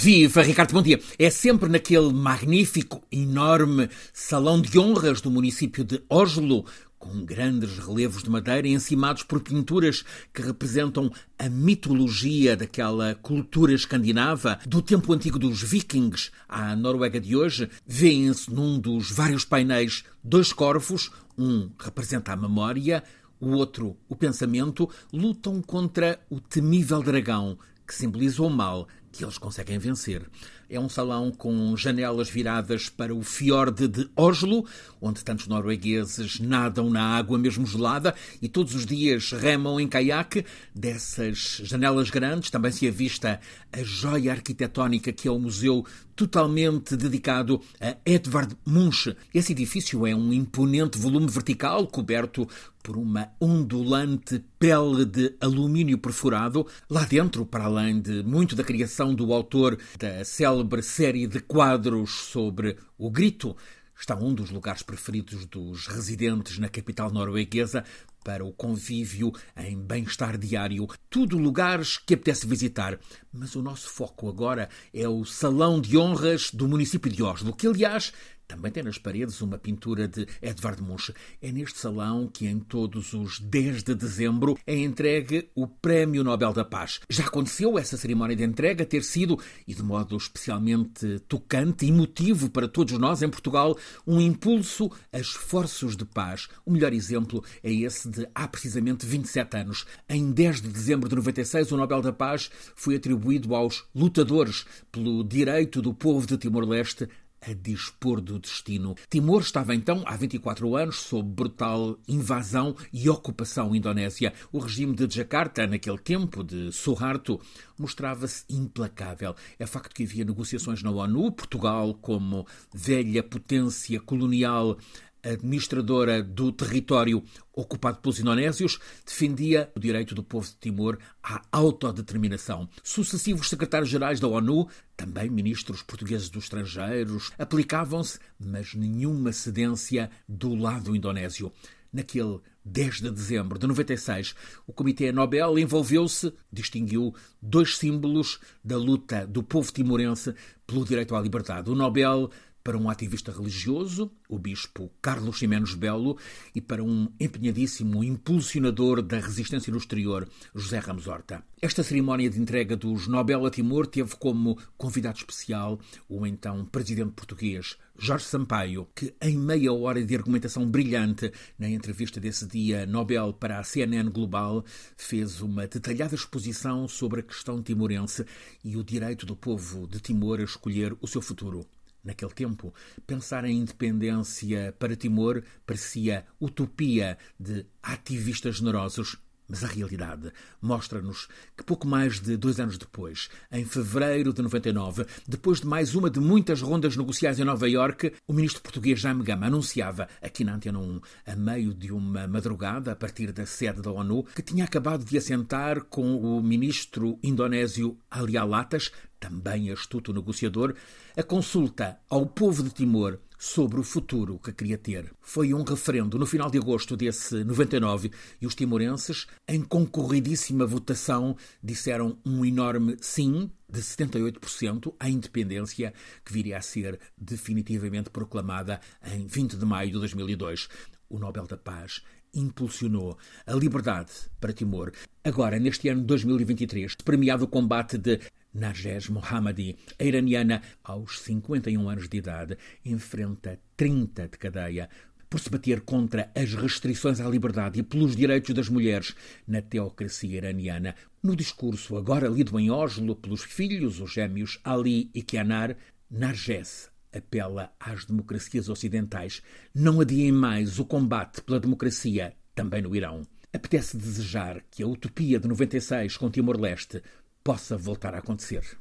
Viva, Ricardo, bom dia. É sempre naquele magnífico, enorme salão de honras do município de Oslo, com grandes relevos de madeira encimados por pinturas que representam a mitologia daquela cultura escandinava, do tempo antigo dos vikings à Noruega de hoje, vêem-se num dos vários painéis dois corvos, um representa a memória, o outro o pensamento, lutam contra o temível dragão que simboliza o mal que eles conseguem vencer. É um salão com janelas viradas para o fiorde de Oslo, onde tantos noruegueses nadam na água mesmo gelada e todos os dias remam em caiaque. Dessas janelas grandes também se avista a joia arquitetónica que é o museu totalmente dedicado a Edvard Munch. Esse edifício é um imponente volume vertical coberto por uma ondulante pele de alumínio perfurado. Lá dentro, para além de muito da criação do autor da célebre série de quadros sobre o grito, está um dos lugares preferidos dos residentes na capital norueguesa para o convívio em bem-estar diário. Tudo lugares que apetece visitar. Mas o nosso foco agora é o Salão de Honras do município de Oslo, que, aliás, também tem nas paredes uma pintura de Edvard Munch. É neste salão que, em todos os 10 de dezembro, é entregue o Prémio Nobel da Paz. Já aconteceu essa cerimónia de entrega ter sido, e de modo especialmente tocante e emotivo para todos nós em Portugal, um impulso a esforços de paz. O melhor exemplo é esse de há precisamente 27 anos. Em 10 de dezembro de 96, o Nobel da Paz foi atribuído aos lutadores pelo direito do povo de Timor-Leste a dispor do destino. Timor estava então, há 24 anos, sob brutal invasão e ocupação indonésia. O regime de Jakarta, naquele tempo de Suharto, mostrava-se implacável. É facto que havia negociações na ONU, Portugal, como velha potência colonial, administradora do território ocupado pelos indonésios, defendia o direito do povo de Timor à autodeterminação. Sucessivos secretários-gerais da ONU, também ministros portugueses dos estrangeiros, aplicavam-se, mas nenhuma cedência do lado indonésio. Naquele 10 de dezembro de 96, o Comitê Nobel envolveu-se, distinguiu dois símbolos da luta do povo timorense pelo direito à liberdade. O Nobel para um ativista religioso, o bispo Carlos Ximenes Belo, e para um empenhadíssimo impulsionador da resistência no exterior, José Ramos Horta. Esta cerimónia de entrega dos Nobel a Timor teve como convidado especial o então presidente português Jorge Sampaio, que em meia hora de argumentação brilhante na entrevista desse dia Nobel para a CNN Global fez uma detalhada exposição sobre a questão timorense e o direito do povo de Timor a escolher o seu futuro. Naquele tempo, pensar em independência para Timor parecia utopia de ativistas generosos mas a realidade mostra-nos que pouco mais de dois anos depois, em fevereiro de 99, depois de mais uma de muitas rondas negociais em Nova Iorque, o ministro português Jaime Gama anunciava, aqui na Antena 1, a meio de uma madrugada, a partir da sede da ONU, que tinha acabado de assentar com o ministro indonésio Ali Alatas, também astuto negociador, a consulta ao povo de Timor sobre o futuro que queria ter. Foi um referendo no final de agosto desse 99 e os timorenses, em concorridíssima votação, disseram um enorme sim de 78% à independência que viria a ser definitivamente proclamada em 20 de maio de 2002. O Nobel da Paz impulsionou a liberdade para Timor. Agora, neste ano de 2023, premiado o combate de Narges Mohammadi, a iraniana, aos 51 anos de idade, enfrenta 30 de cadeia por se bater contra as restrições à liberdade e pelos direitos das mulheres na teocracia iraniana. No discurso, agora lido em Oslo pelos filhos, os gêmeos Ali e Kianar, Narges apela às democracias ocidentais. Não adiem mais o combate pela democracia também no Irão. Apetece desejar que a utopia de 96 com Timor-Leste possa voltar a acontecer.